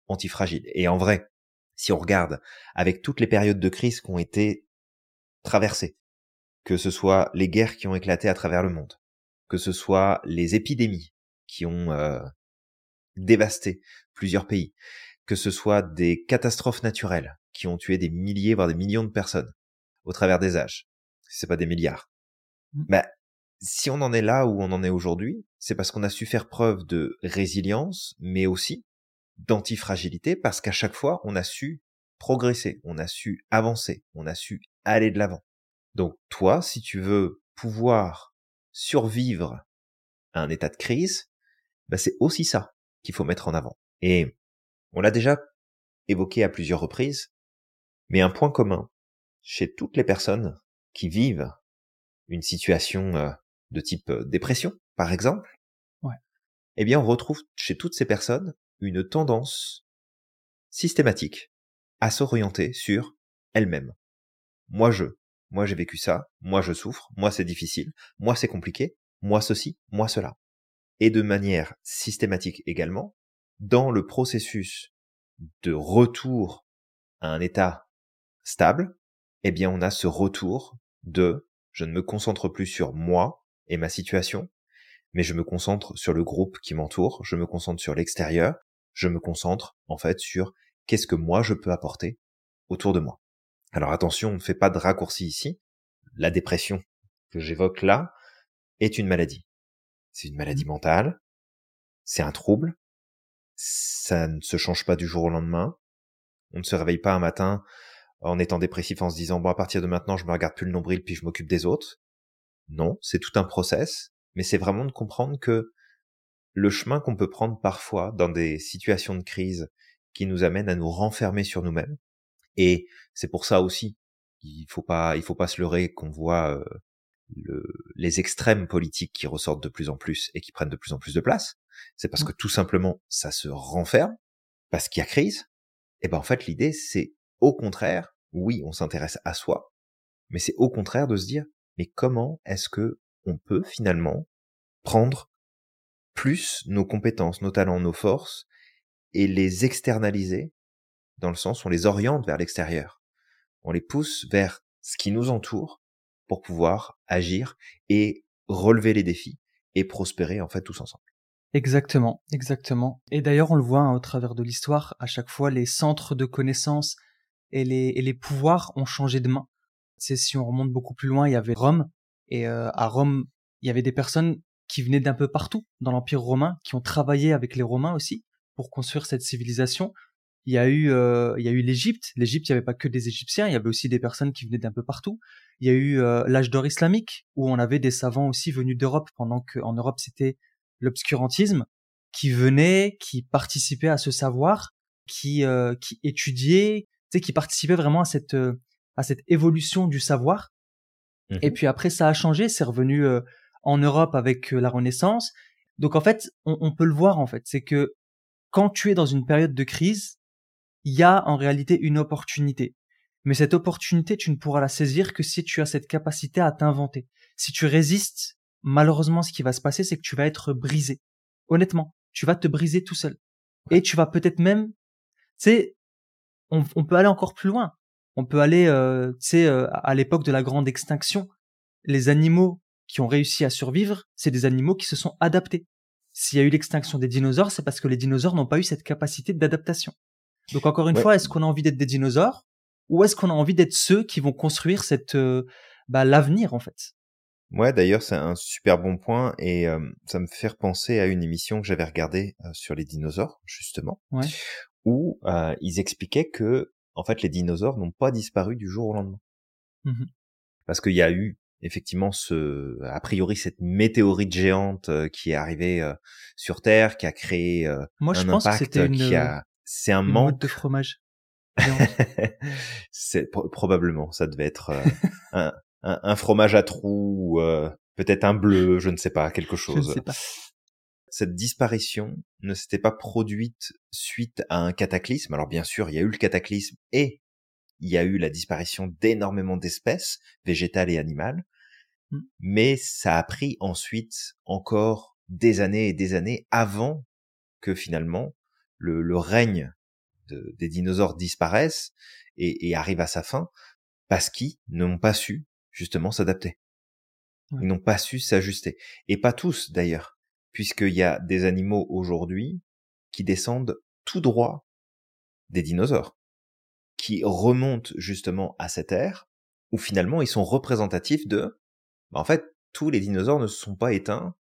antifragile. Et en vrai, si on regarde avec toutes les périodes de crise qui ont été traversées, que ce soit les guerres qui ont éclaté à travers le monde, que ce soit les épidémies qui ont euh, dévasté plusieurs pays, que ce soit des catastrophes naturelles qui ont tué des milliers, voire des millions de personnes au travers des âges, si c'est pas des milliards. Mmh. Bah, si on en est là où on en est aujourd'hui, c'est parce qu'on a su faire preuve de résilience, mais aussi d'antifragilité, parce qu'à chaque fois, on a su progresser, on a su avancer, on a su aller de l'avant. Donc toi, si tu veux pouvoir survivre à un état de crise, bah c'est aussi ça qu'il faut mettre en avant. Et on l'a déjà évoqué à plusieurs reprises, mais un point commun chez toutes les personnes qui vivent une situation euh, de type euh, dépression, par exemple, eh bien, on retrouve chez toutes ces personnes une tendance systématique à s'orienter sur elles-mêmes. Moi, je, moi, j'ai vécu ça, moi, je souffre, moi, c'est difficile, moi, c'est compliqué, moi, ceci, moi, cela. Et de manière systématique également, dans le processus de retour à un état stable, eh bien, on a ce retour de je ne me concentre plus sur moi et ma situation, mais je me concentre sur le groupe qui m'entoure, je me concentre sur l'extérieur, je me concentre en fait sur qu'est-ce que moi je peux apporter autour de moi. Alors attention, on ne fait pas de raccourci ici. La dépression que j'évoque là est une maladie. C'est une maladie mentale, c'est un trouble, ça ne se change pas du jour au lendemain. On ne se réveille pas un matin en étant dépressif en se disant bon à partir de maintenant je me regarde plus le nombril puis je m'occupe des autres. Non, c'est tout un process, mais c'est vraiment de comprendre que le chemin qu'on peut prendre parfois dans des situations de crise qui nous amènent à nous renfermer sur nous-mêmes. Et c'est pour ça aussi, il faut pas, il faut pas se leurrer qu'on voit euh, le, les extrêmes politiques qui ressortent de plus en plus et qui prennent de plus en plus de place. C'est parce mmh. que tout simplement ça se renferme parce qu'il y a crise. Et ben en fait l'idée c'est au contraire, oui, on s'intéresse à soi, mais c'est au contraire de se dire, mais comment est-ce que on peut finalement prendre plus nos compétences, nos talents, nos forces et les externaliser dans le sens où on les oriente vers l'extérieur. On les pousse vers ce qui nous entoure pour pouvoir agir et relever les défis et prospérer en fait tous ensemble. Exactement, exactement. Et d'ailleurs, on le voit hein, au travers de l'histoire, à chaque fois, les centres de connaissances et les, pouvoirs ont changé de main. C'est si on remonte beaucoup plus loin, il y avait Rome et euh, à Rome, il y avait des personnes qui venaient d'un peu partout dans l'Empire romain, qui ont travaillé avec les Romains aussi pour construire cette civilisation. Il y a eu, euh, il y a eu l'Égypte. L'Égypte, il n'y avait pas que des Égyptiens, il y avait aussi des personnes qui venaient d'un peu partout. Il y a eu euh, l'âge d'or islamique où on avait des savants aussi venus d'Europe pendant qu'en Europe c'était l'obscurantisme qui venaient, qui participaient à ce savoir, qui qui étudiaient, tu sais, qui participaient vraiment à cette à cette évolution du savoir. Mmh Et puis après, ça a changé, c'est revenu euh, en Europe avec euh, la Renaissance. Donc en fait, on, on, peut le voir en fait, c'est que quand tu es dans une période de crise, il y a en réalité une opportunité. Mais cette opportunité, tu ne pourras la saisir que si tu as cette capacité à t'inventer. Si tu résistes, malheureusement, ce qui va se passer, c'est que tu vas être brisé. Honnêtement, tu vas te briser tout seul. Et tu vas peut-être même, tu sais, on, on peut aller encore plus loin on peut aller, euh, tu sais, euh, à l'époque de la grande extinction, les animaux qui ont réussi à survivre, c'est des animaux qui se sont adaptés. S'il y a eu l'extinction des dinosaures, c'est parce que les dinosaures n'ont pas eu cette capacité d'adaptation. Donc encore une fois, est-ce qu'on a envie d'être des dinosaures ou est-ce qu'on a envie d'être ceux qui vont construire cette euh, bah, l'avenir en fait? Ouais, d'ailleurs, c'est un super bon point et ça me fait penser à une émission que j'avais regardée sur les dinosaures justement, où ils expliquaient que en fait, les dinosaures n'ont pas disparu du jour au lendemain. Mmh Parce qu'il y a eu effectivement ce, a priori, cette météorite géante euh, qui est arrivée euh, sur Terre, qui a créé euh, Moi, je pense que c'était une, qui a, c'est un manque de fromage. C'est probablement, ça devait être un, un, fromage à trous, peut-être un bleu, je ne sais pas, quelque chose. Je ne sais pas. Cette disparition ne s'était pas produite suite à un cataclysme. Alors bien sûr, il y a eu le cataclysme et il y a eu la disparition d'énormément d'espèces, végétales et animales, mmh. mais ça a pris ensuite encore des années et des années avant que finalement le, règne des dinosaures disparaisse et, arrive à sa fin, parce qu'ils n'ont pas su justement s'adapter. Ils n'ont pas su s'ajuster. Et pas tous d'ailleurs, puisqu'il y a des animaux aujourd'hui qui descendent tout droit des dinosaures qui remontent justement à cette ère où finalement ils sont représentatifs de, bah, en fait, tous les dinosaures ne se sont pas éteints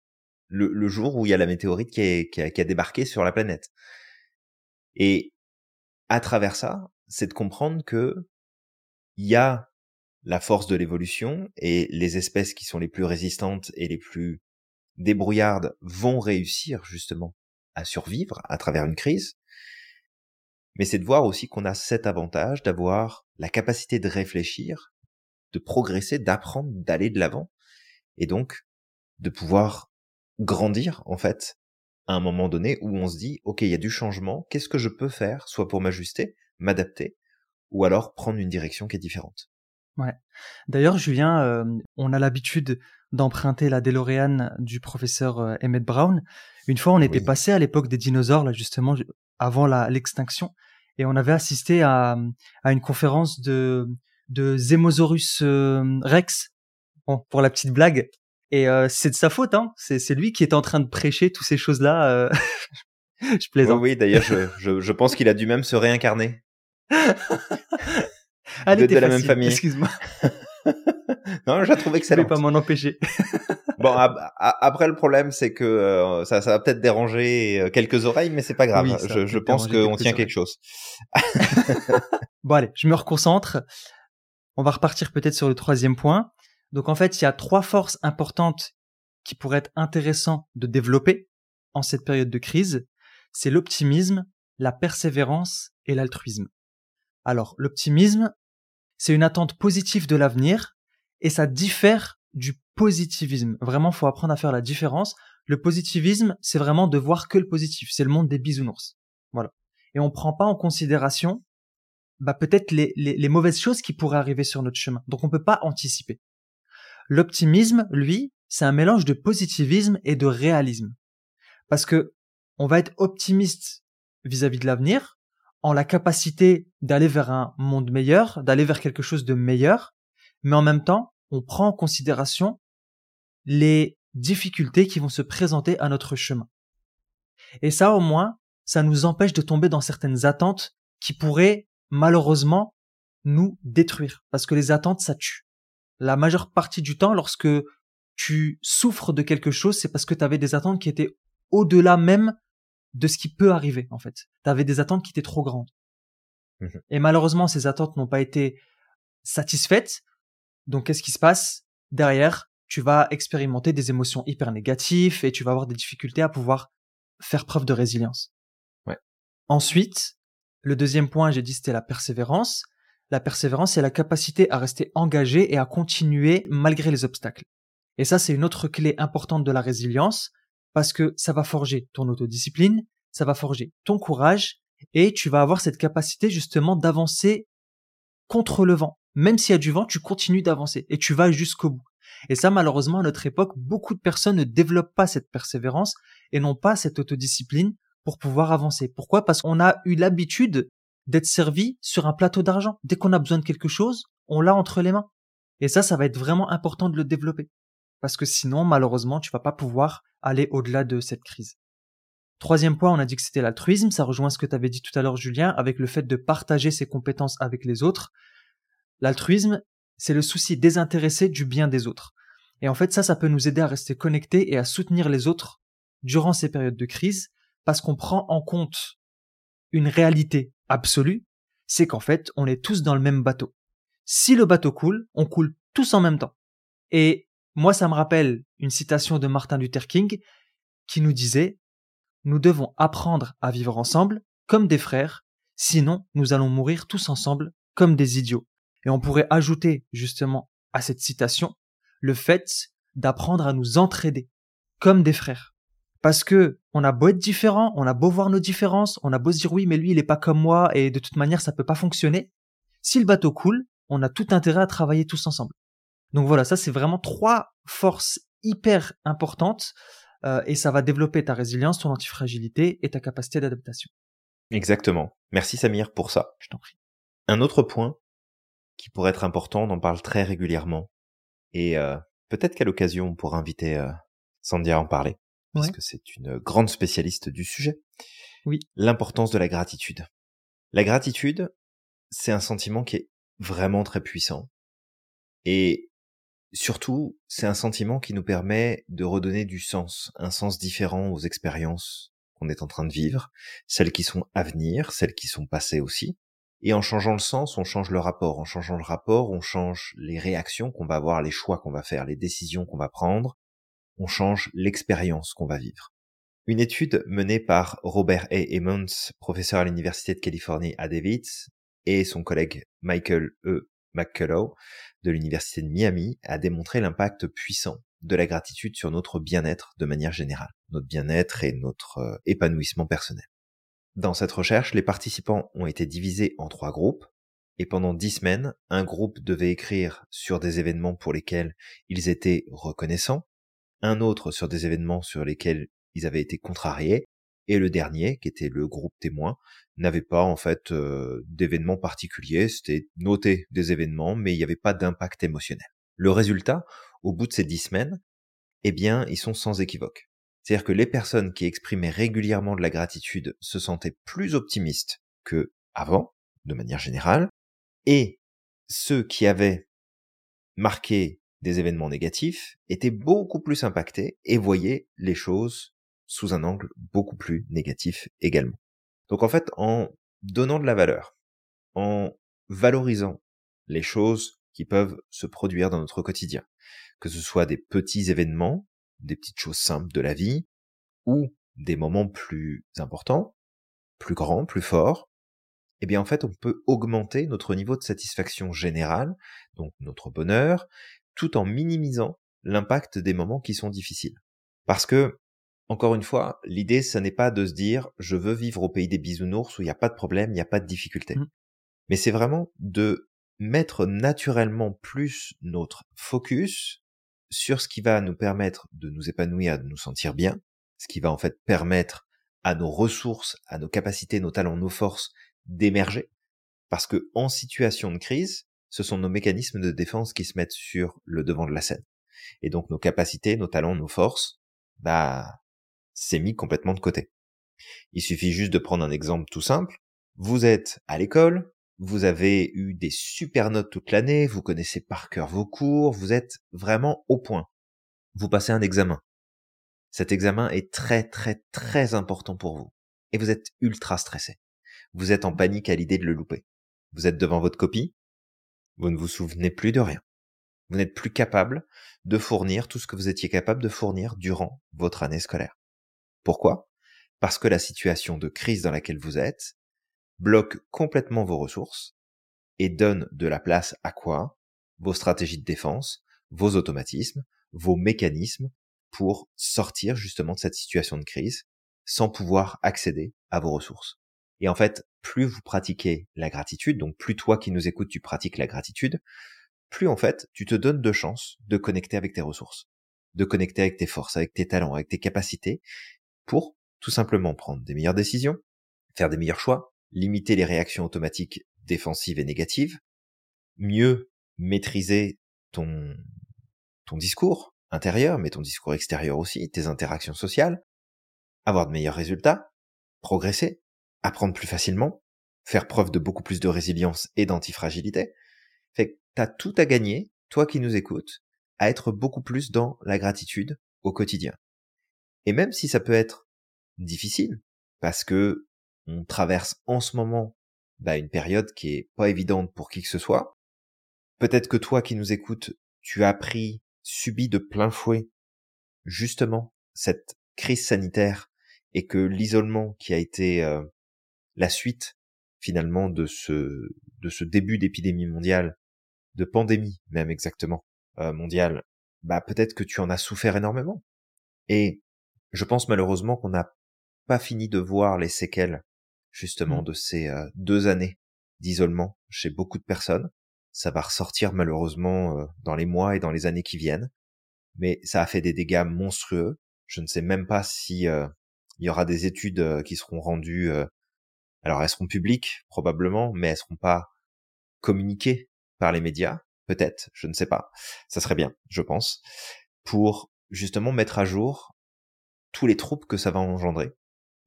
le, jour où il y a la météorite qui, qui, a, débarqué sur la planète. Et à travers ça, c'est de comprendre que il y a la force de l'évolution et les espèces qui sont les plus résistantes et les plus débrouillardes vont réussir justement à survivre à travers une crise mais c'est de voir aussi qu'on a cet avantage d'avoir la capacité de réfléchir, de progresser, d'apprendre, d'aller de l'avant, et donc de pouvoir grandir en fait à un moment donné où on se dit ok il y a du changement, qu'est-ce que je peux faire, soit pour m'ajuster, m'adapter, ou alors prendre une direction qui est différente. Ouais. D'ailleurs, Julien, euh, on a l'habitude d'emprunter la DeLorean du professeur euh, Emmett Brown. Une fois, on était passé à l'époque des dinosaures, là justement, avant l'extinction, et on avait assisté à, à une conférence de, de Zemosaurus euh, Rex, bon, pour la petite blague. Et euh, c'est de sa faute, hein. C'est, c'est lui qui est en train de prêcher toutes ces choses-là. Euh... je plaisante. Oui, oui d'ailleurs, je, je, je, pense qu'il a dû même se réincarner. Allez, de, de la même famille. Excuse-moi. non, j'ai trouvé que ça. Je vais pas m'en empêcher. bon, après le problème, c'est que euh, ça, ça va peut-être déranger euh, quelques oreilles, mais c'est pas grave. je, je pense qu'on tient quelque chose. bon allez, je me reconcentre. On va repartir peut-être sur le troisième point. Donc en fait, il y a trois forces importantes qui pourraient être intéressantes de développer en cette période de crise. C'est l'optimisme, la persévérance et l'altruisme. Alors, l'optimisme, c'est une attente positive de l'avenir et ça diffère du positivisme. Vraiment, faut apprendre à faire la différence. Le positivisme, c'est vraiment de voir que le positif. C'est le monde des bisounours. Voilà. Et on prend pas en considération, bah, peut-être les, les, mauvaises choses qui pourraient arriver sur notre chemin. Donc on peut pas anticiper. L'optimisme, lui, c'est un mélange de positivisme et de réalisme. Parce que on va être optimiste vis-à-vis de l'avenir, en la capacité d'aller vers un monde meilleur, d'aller vers quelque chose de meilleur, mais en même temps, on prend en considération les difficultés qui vont se présenter à notre chemin. Et ça, au moins, ça nous empêche de tomber dans certaines attentes qui pourraient, malheureusement, nous détruire. Parce que les attentes, ça tue. La majeure partie du temps, lorsque tu souffres de quelque chose, c'est parce que tu avais des attentes qui étaient au-delà même de ce qui peut arriver, en fait. Tu avais des attentes qui étaient trop grandes. Mmh Et malheureusement, ces attentes n'ont pas été satisfaites. Donc, qu'est-ce qui se passe? Derrière, tu vas expérimenter des émotions hyper négatives et tu vas avoir des difficultés à pouvoir faire preuve de résilience. Ouais. Ensuite, le deuxième point, j'ai dit, c'était la persévérance. La persévérance, c'est la capacité à rester engagé et à continuer malgré les obstacles. Et ça, c'est une autre clé importante de la résilience parce que ça va forger ton autodiscipline, ça va forger ton courage et tu vas avoir cette capacité justement d'avancer contre le vent même s'il y a du vent, tu continues d'avancer et tu vas jusqu'au bout. Et ça, malheureusement, à notre époque, beaucoup de personnes ne développent pas cette persévérance et n'ont pas cette autodiscipline pour pouvoir avancer. Pourquoi? Parce qu'on a eu l'habitude d'être servi sur un plateau d'argent. Dès qu'on a besoin de quelque chose, on l'a entre les mains. Et ça, ça va être vraiment important de le développer. Parce que sinon, malheureusement, tu vas pas pouvoir aller au-delà de cette crise. Troisième point, on a dit que c'était l'altruisme. Ça rejoint ce que tu avais dit tout à l'heure, Julien, avec le fait de partager ses compétences avec les autres. L'altruisme, c'est le souci désintéressé du bien des autres. Et en fait, ça, ça peut nous aider à rester connectés et à soutenir les autres durant ces périodes de crise, parce qu'on prend en compte une réalité absolue, c'est qu'en fait, on est tous dans le même bateau. Si le bateau coule, on coule tous en même temps. Et moi, ça me rappelle une citation de Martin Luther King qui nous disait Nous devons apprendre à vivre ensemble comme des frères Sinon, nous allons mourir tous ensemble comme des idiots. Et on pourrait ajouter justement à cette citation le fait d'apprendre à nous entraider comme des frères. Parce que on a beau être différents, on a beau voir nos différences, on a beau se dire oui, mais lui il est pas comme moi et de toute manière ça peut pas fonctionner. Si le bateau coule, on a tout intérêt à travailler tous ensemble. Donc voilà, ça c'est vraiment trois forces hyper importantes euh, et ça va développer ta résilience, ton antifragilité et ta capacité d'adaptation. Exactement. Merci Samir pour ça. Je t'en prie. Un autre point qui pourrait être important, on en parle très régulièrement et euh, peut-être qu'à l'occasion on pourra inviter euh, Sandy à en parler puisque c'est une grande spécialiste du sujet. Oui. L'importance de la gratitude. La gratitude, c'est un sentiment qui est vraiment très puissant. Et surtout, c'est un sentiment qui nous permet de redonner du sens, un sens différent aux expériences qu'on est en train de vivre, celles qui sont à venir, celles qui sont passées aussi. Et en changeant le sens, on change le rapport. En changeant le rapport, on change les réactions qu'on va avoir, les choix qu'on va faire, les décisions qu'on va prendre, on change l'expérience qu'on va vivre. Une étude menée par Robert A. Emmons, professeur à l'Université de Californie à Davis, et son collègue Michael E. McCullough de l'Université de Miami a démontré l'impact puissant de la gratitude sur notre bien-être de manière générale, notre bien-être et notre euh, épanouissement personnel. Dans cette recherche, les participants ont été divisés en trois groupes, et pendant dix semaines, un groupe devait écrire sur des événements pour lesquels ils étaient reconnaissants, un autre sur des événements sur lesquels ils avaient été contrariés, et le dernier, qui était le groupe témoin, n'avait pas en fait euh, d'événements particuliers, c'était noter des événements, mais il n'y avait pas d'impact émotionnel. Le résultat, au bout de ces dix semaines, eh bien, ils sont sans équivoque. C'est-à-dire que les personnes qui exprimaient régulièrement de la gratitude se sentaient plus optimistes que avant, de manière générale, et ceux qui avaient marqué des événements négatifs étaient beaucoup plus impactés et voyaient les choses sous un angle beaucoup plus négatif également. Donc en fait, en donnant de la valeur, en valorisant les choses qui peuvent se produire dans notre quotidien, que ce soit des petits événements, des petites choses simples de la vie, ou des moments plus importants, plus grands, plus forts, eh bien en fait on peut augmenter notre niveau de satisfaction générale, donc notre bonheur, tout en minimisant l'impact des moments qui sont difficiles. Parce que, encore une fois, l'idée, ce n'est pas de se dire, je veux vivre au pays des bisounours où il n'y a pas de problème, il n'y a pas de difficulté. Mmh. Mais c'est vraiment de mettre naturellement plus notre focus sur ce qui va nous permettre de nous épanouir, de nous sentir bien, ce qui va en fait permettre à nos ressources, à nos capacités, nos talents, nos forces d'émerger. Parce que en situation de crise, ce sont nos mécanismes de défense qui se mettent sur le devant de la scène. Et donc nos capacités, nos talents, nos forces, bah, c'est mis complètement de côté. Il suffit juste de prendre un exemple tout simple. Vous êtes à l'école, vous avez eu des super notes toute l'année, vous connaissez par cœur vos cours, vous êtes vraiment au point. Vous passez un examen. Cet examen est très très très important pour vous. Et vous êtes ultra stressé. Vous êtes en panique à l'idée de le louper. Vous êtes devant votre copie, vous ne vous souvenez plus de rien. Vous n'êtes plus capable de fournir tout ce que vous étiez capable de fournir durant votre année scolaire. Pourquoi? Parce que la situation de crise dans laquelle vous êtes bloque complètement vos ressources et donne de la place à quoi? Vos stratégies de défense, vos automatismes, vos mécanismes pour sortir justement de cette situation de crise sans pouvoir accéder à vos ressources. Et en fait, plus vous pratiquez la gratitude, donc plus toi qui nous écoutes, tu pratiques la gratitude, plus en fait, tu te donnes de chances de connecter avec tes ressources, de connecter avec tes forces, avec tes talents, avec tes capacités, pour tout simplement prendre des meilleures décisions, faire des meilleurs choix, limiter les réactions automatiques défensives et négatives, mieux maîtriser ton, ton discours intérieur, mais ton discours extérieur aussi, tes interactions sociales, avoir de meilleurs résultats, progresser, apprendre plus facilement, faire preuve de beaucoup plus de résilience et d'antifragilité. Fait que t'as tout à gagner, toi qui nous écoutes, à être beaucoup plus dans la gratitude au quotidien. Et même si ça peut être difficile, parce que on traverse en ce moment bah, une période qui est pas évidente pour qui que ce soit, peut-être que toi qui nous écoutes, tu as appris, subi de plein fouet, justement, cette crise sanitaire et que l'isolement qui a été euh, la suite finalement de ce début d'épidémie mondiale, de pandémie même exactement euh, mondiale, bah peut-être que tu en as souffert énormément. Et je pense malheureusement qu'on n'a pas fini de voir les séquelles justement mmh. de ces euh, deux années d'isolement chez beaucoup de personnes. Ça va ressortir malheureusement euh, dans les mois et dans les années qui viennent, mais ça a fait des dégâts monstrueux. Je ne sais même pas si il y aura des études qui seront rendues alors elles seront publiques probablement, mais elles seront pas communiquées par les médias, peut-être, je ne sais pas. Ça serait bien, je pense, pour justement mettre à jour tous les troubles que ça va engendrer.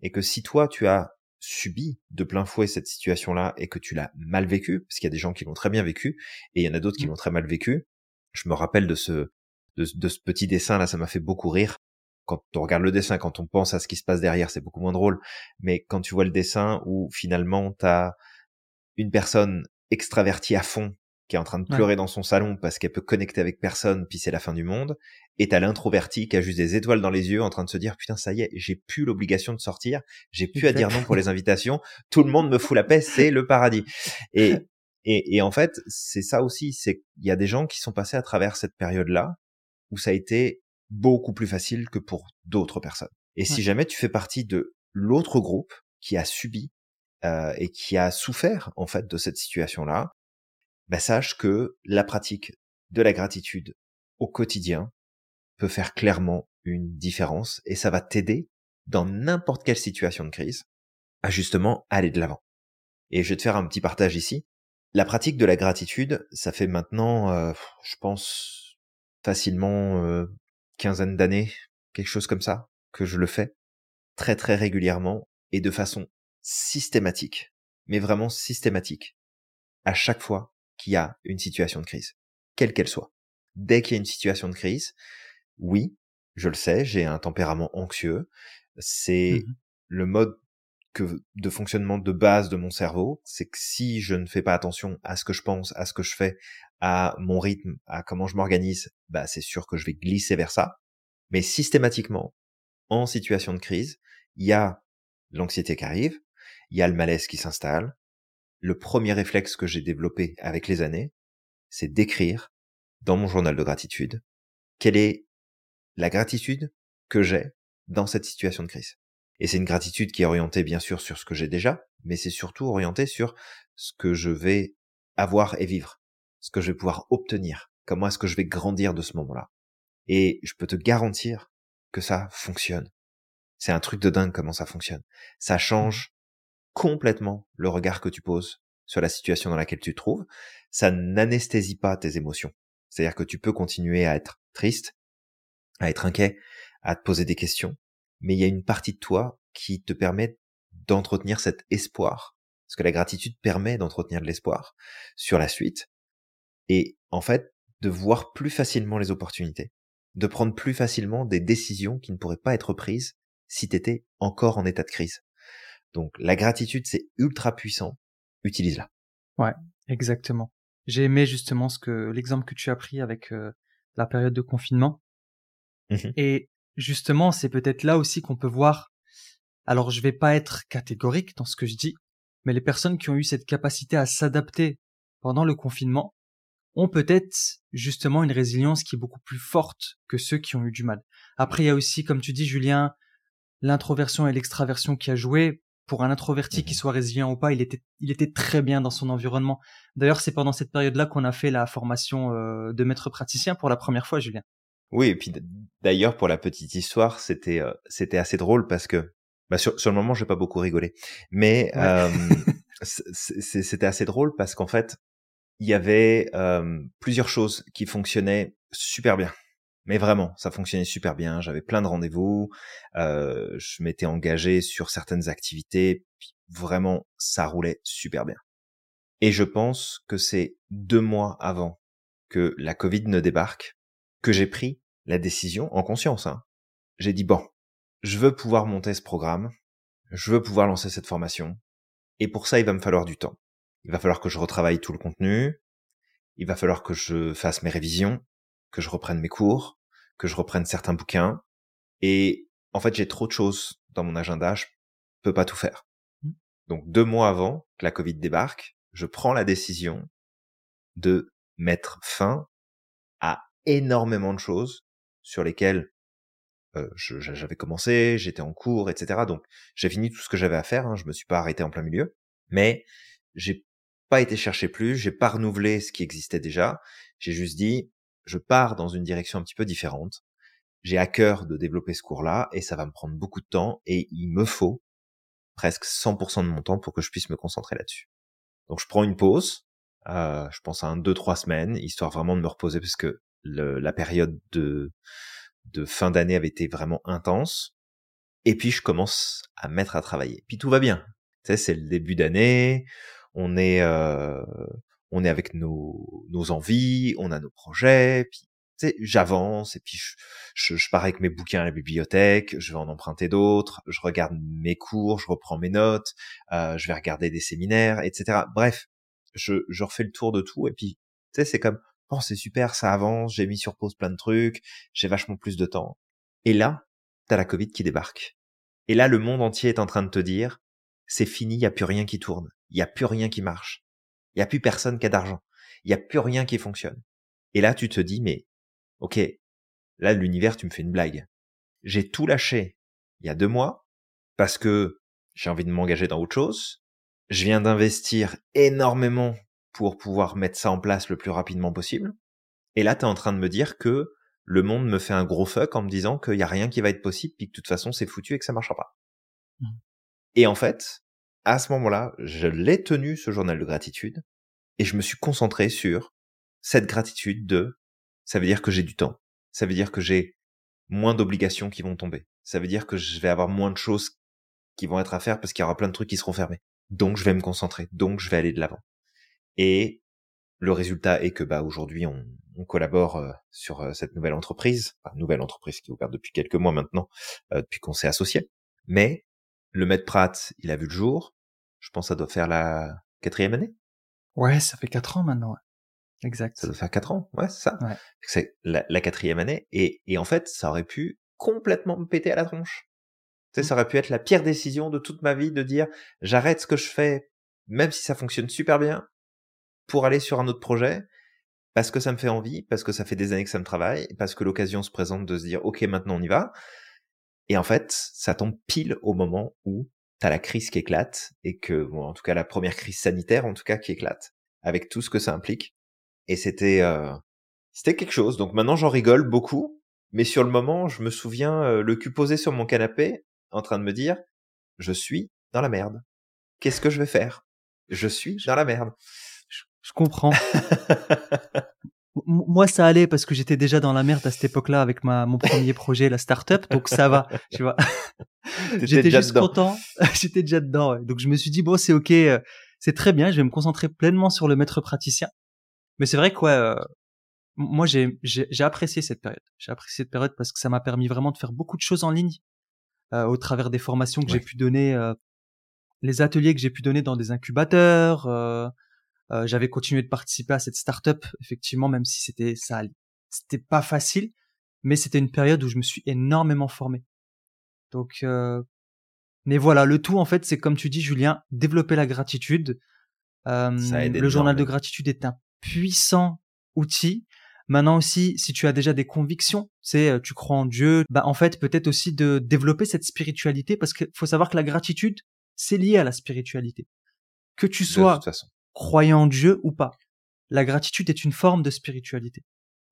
Et que si toi tu as subi de plein fouet cette situation-là et que tu l'as mal vécu, parce qu'il y a des gens qui l'ont très bien vécu et il y en a d'autres qui mmh. l'ont très mal vécu. Je me rappelle de ce de, de ce petit dessin là, ça m'a fait beaucoup rire quand on regarde le dessin, quand on pense à ce qui se passe derrière, c'est beaucoup moins drôle. Mais quand tu vois le dessin où finalement t'as une personne extravertie à fond qui est en train de pleurer dans son salon parce qu'elle peut connecter avec personne, puis c'est la fin du monde, et t'as l'introverti qui a juste des étoiles dans les yeux en train de se dire putain ça y est, j'ai plus l'obligation de sortir, j'ai plus à dire non pour les invitations, tout le monde me fout la paix, c'est le paradis. Et et, et en fait c'est ça aussi, c'est il y a des gens qui sont passés à travers cette période là où ça a été beaucoup plus facile que pour d'autres personnes. Et si jamais tu fais partie de l'autre groupe qui a subi euh, et qui a souffert en fait de cette situation-là, bah, sache que la pratique de la gratitude au quotidien peut faire clairement une différence et ça va t'aider dans n'importe quelle situation de crise à justement aller de l'avant. Et je vais te faire un petit partage ici. La pratique de la gratitude, ça fait maintenant, euh, je pense, facilement euh, quinzaine d'années, quelque chose comme ça, que je le fais très très régulièrement et de façon systématique, mais vraiment systématique, à chaque fois qu'il y a une situation de crise, quelle qu'elle soit. Dès qu'il y a une situation de crise, oui, je le sais, j'ai un tempérament anxieux, c'est mmh le mode que, de fonctionnement de base de mon cerveau, c'est que si je ne fais pas attention à ce que je pense, à ce que je fais, à mon rythme, à comment je m'organise, bah c'est sûr que je vais glisser vers ça. Mais systématiquement, en situation de crise, il y a l'anxiété qui arrive, il y a le malaise qui s'installe. Le premier réflexe que j'ai développé avec les années, c'est d'écrire dans mon journal de gratitude quelle est la gratitude que j'ai dans cette situation de crise. Et c'est une gratitude qui est orientée bien sûr sur ce que j'ai déjà, mais c'est surtout orienté sur ce que je vais avoir et vivre ce que je vais pouvoir obtenir, comment est-ce que je vais grandir de ce moment-là. Et je peux te garantir que ça fonctionne. C'est un truc de dingue comment ça fonctionne. Ça change complètement le regard que tu poses sur la situation dans laquelle tu te trouves. Ça n'anesthésie pas tes émotions. C'est-à-dire que tu peux continuer à être triste, à être inquiet, à te poser des questions, mais il y a une partie de toi qui te permet d'entretenir cet espoir, parce que la gratitude permet d'entretenir de l'espoir sur la suite, et en fait de voir plus facilement les opportunités, de prendre plus facilement des décisions qui ne pourraient pas être prises si tu étais encore en état de crise. Donc la gratitude, c'est ultra puissant, utilise-la. Ouais, exactement. J'ai aimé justement ce que l'exemple que tu as pris avec euh, la période de confinement. Mmh Et justement, c'est peut-être là aussi qu'on peut voir. Alors, je vais pas être catégorique dans ce que je dis, mais les personnes qui ont eu cette capacité à s'adapter pendant le confinement, ont peut-être justement une résilience qui est beaucoup plus forte que ceux qui ont eu du mal. Après, il y a aussi, comme tu dis, Julien, l'introversion et l'extraversion qui a joué. Pour un introverti qui mmh soit résilient ou pas, il était, il était très bien dans son environnement. D'ailleurs, c'est pendant cette période-là qu'on a fait la formation euh, de maître praticien pour la première fois, Julien. Oui, et puis d'ailleurs, pour la petite histoire, c'était euh, c'était assez drôle parce que bah, sur, sur le moment, j'ai pas beaucoup rigolé, mais euh, c'était assez drôle parce qu'en fait, il y avait euh, plusieurs choses qui fonctionnaient super bien. Mais vraiment, ça fonctionnait super bien. J'avais plein de rendez-vous. Euh, je m'étais engagé sur certaines activités. Vraiment, ça roulait super bien. Et je pense que c'est deux mois avant que la Covid ne débarque que j'ai pris la décision en conscience. Hein. J'ai dit bon, je veux pouvoir monter ce programme. Je veux pouvoir lancer cette formation. Et pour ça, il va me falloir du temps il va falloir que je retravaille tout le contenu, il va falloir que je fasse mes révisions, que je reprenne mes cours, que je reprenne certains bouquins. Et en fait, j'ai trop de choses dans mon agenda, je peux pas tout faire. Mmh. Donc deux mois avant que la Covid débarque, je prends la décision de mettre fin à énormément de choses sur lesquelles euh, j'avais commencé, j'étais en cours, etc. Donc j'ai fini tout ce que j'avais à faire. Hein, je me suis pas arrêté en plein milieu, mais j'ai pas été chercher plus, j'ai pas renouvelé ce qui existait déjà. J'ai juste dit, je pars dans une direction un petit peu différente. J'ai à cœur de développer ce cours-là et ça va me prendre beaucoup de temps et il me faut presque 100% de mon temps pour que je puisse me concentrer là-dessus. Donc je prends une pause, euh, je pense à un deux trois semaines, histoire vraiment de me reposer parce que la période de de fin d'année avait été vraiment intense. Et puis je commence à mettre à travailler. Puis tout va bien. Tu sais, c'est le début d'année, on est euh, on est avec nos nos envies, on a nos projets. Puis j'avance et puis je, je, je, pars avec mes bouquins à la bibliothèque, je vais en emprunter d'autres, je regarde mes cours, je reprends mes notes, euh, je vais regarder des séminaires, etc. Bref, je, je refais le tour de tout et puis tu sais, c'est comme oh c'est super, ça avance, j'ai mis sur pause plein de trucs, j'ai vachement plus de temps. Et là, t'as la Covid qui débarque. Et là, le monde entier est en train de te dire, c'est fini, y a plus rien qui tourne, y a plus rien qui marche, il y a plus personne qui a d'argent, il y a plus rien qui fonctionne. Et là, tu te dis, mais ok, là l'univers, tu me fais une blague. J'ai tout lâché il y a deux mois parce que j'ai envie de m'engager dans autre chose. Je viens d'investir énormément pour pouvoir mettre ça en place le plus rapidement possible. Et là, tu es en train de me dire que le monde me fait un gros fuck en me disant qu'il n'y a rien qui va être possible, puis que de toute façon, c'est foutu et que ça marchera pas. Mmh. Et en fait, à ce moment-là, je l'ai tenu, ce journal de gratitude, et je me suis concentré sur cette gratitude de, ça veut dire que j'ai du temps. Ça veut dire que j'ai moins d'obligations qui vont tomber. Ça veut dire que je vais avoir moins de choses qui vont être à faire parce qu'il y aura plein de trucs qui seront fermés. Donc je vais me concentrer. Donc je vais aller de l'avant. Et le résultat est que bah aujourd'hui on, on collabore euh, sur euh, cette nouvelle entreprise, nouvelle entreprise qui est ouverte depuis quelques mois maintenant, euh, depuis qu'on s'est associé. Mais le maître Pratt, il a vu le jour. Je pense que ça doit faire la quatrième année. Ouais, ça fait quatre ans maintenant. Exact. Ça doit faire quatre ans, ouais, c'est ça. C'est la, la, quatrième année. Et, et en fait, ça aurait pu complètement me péter à la tronche. Tu sais, mmh. ça aurait pu être la pire décision de toute ma vie de dire j'arrête ce que je fais, même si ça fonctionne super bien, pour aller sur un autre projet parce que ça me fait envie, parce que ça fait des années que ça me travaille, parce que l'occasion se présente de se dire ok maintenant on y va. Et en fait, ça tombe pile au moment où t'as la crise qui éclate et que bon en tout cas la première crise sanitaire en tout cas qui éclate avec tout ce que ça implique. Et c'était euh, c'était quelque chose. Donc maintenant j'en rigole beaucoup, mais sur le moment je me souviens euh, le cul posé sur mon canapé en train de me dire je suis dans la merde. Qu'est-ce que je vais faire? Je suis dans la merde. Je comprends. Moi, ça allait parce que j'étais déjà dans la merde à cette époque-là avec ma, mon premier projet, la startup, donc ça va, tu vois. j'étais juste content, j'étais déjà dedans. Donc je me suis dit bon, c'est ok, euh, c'est très bien, je vais me concentrer pleinement sur le maître praticien. Mais c'est vrai que ouais, euh, moi j'ai j'ai apprécié cette période. J'ai apprécié cette période parce que ça m'a permis vraiment de faire beaucoup de choses en ligne euh, au travers des formations que j'ai pu donner, euh, les ateliers que j'ai pu donner dans des incubateurs. Euh, j'avais continué de participer à cette startup, effectivement, même si c'était ça, c'était pas facile, mais c'était une période où je me suis énormément formé. Donc, euh, mais voilà, le tout en fait, c'est comme tu dis, Julien, développer la gratitude. Euh, le journal de gratitude est un puissant outil. Maintenant aussi, si tu as déjà des convictions, c'est tu crois en Dieu, bah en fait peut-être aussi de développer cette spiritualité parce qu'il faut savoir que la gratitude c'est lié à la spiritualité. Que tu sois croyant en Dieu ou pas. La gratitude est une forme de spiritualité.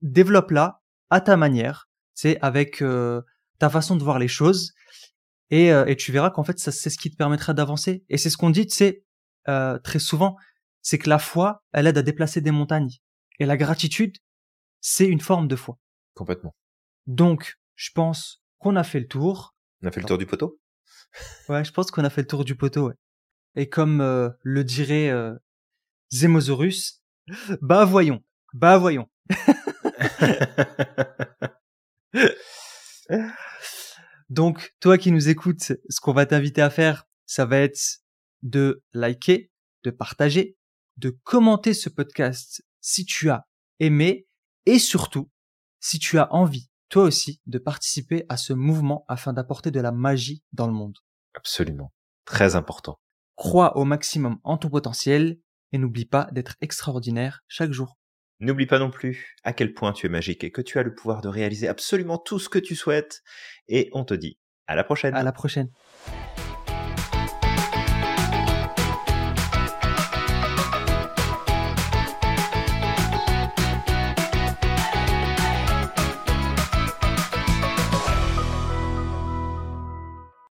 Développe-la à ta manière, c'est avec euh, ta façon de voir les choses, et, euh, et tu verras qu'en fait, ça, c'est ce qui te permettra d'avancer. Et c'est ce qu'on dit, sais, euh, très souvent, c'est que la foi, elle aide à déplacer des montagnes. Et la gratitude, c'est une forme de foi. Complètement. Donc, je pense qu'on a fait le tour. On a fait le tour du poteau? Ouais, je pense qu'on a fait le tour du poteau, ouais. Et comme le dirait Zémosaurus. Bah voyons, bah voyons. Donc, toi qui nous écoutes, ce qu'on va t'inviter à faire, ça va être de liker, de partager, de commenter ce podcast si tu as aimé et surtout si tu as envie, toi aussi, de participer à ce mouvement afin d'apporter de la magie dans le monde. Absolument. Très important. crois au maximum en ton potentiel et n'oublie pas d'être extraordinaire chaque jour. N'oublie pas non plus à quel point tu es magique et que tu as le pouvoir de réaliser absolument tout ce que tu souhaites. Et on te dit à la prochaine. À la prochaine.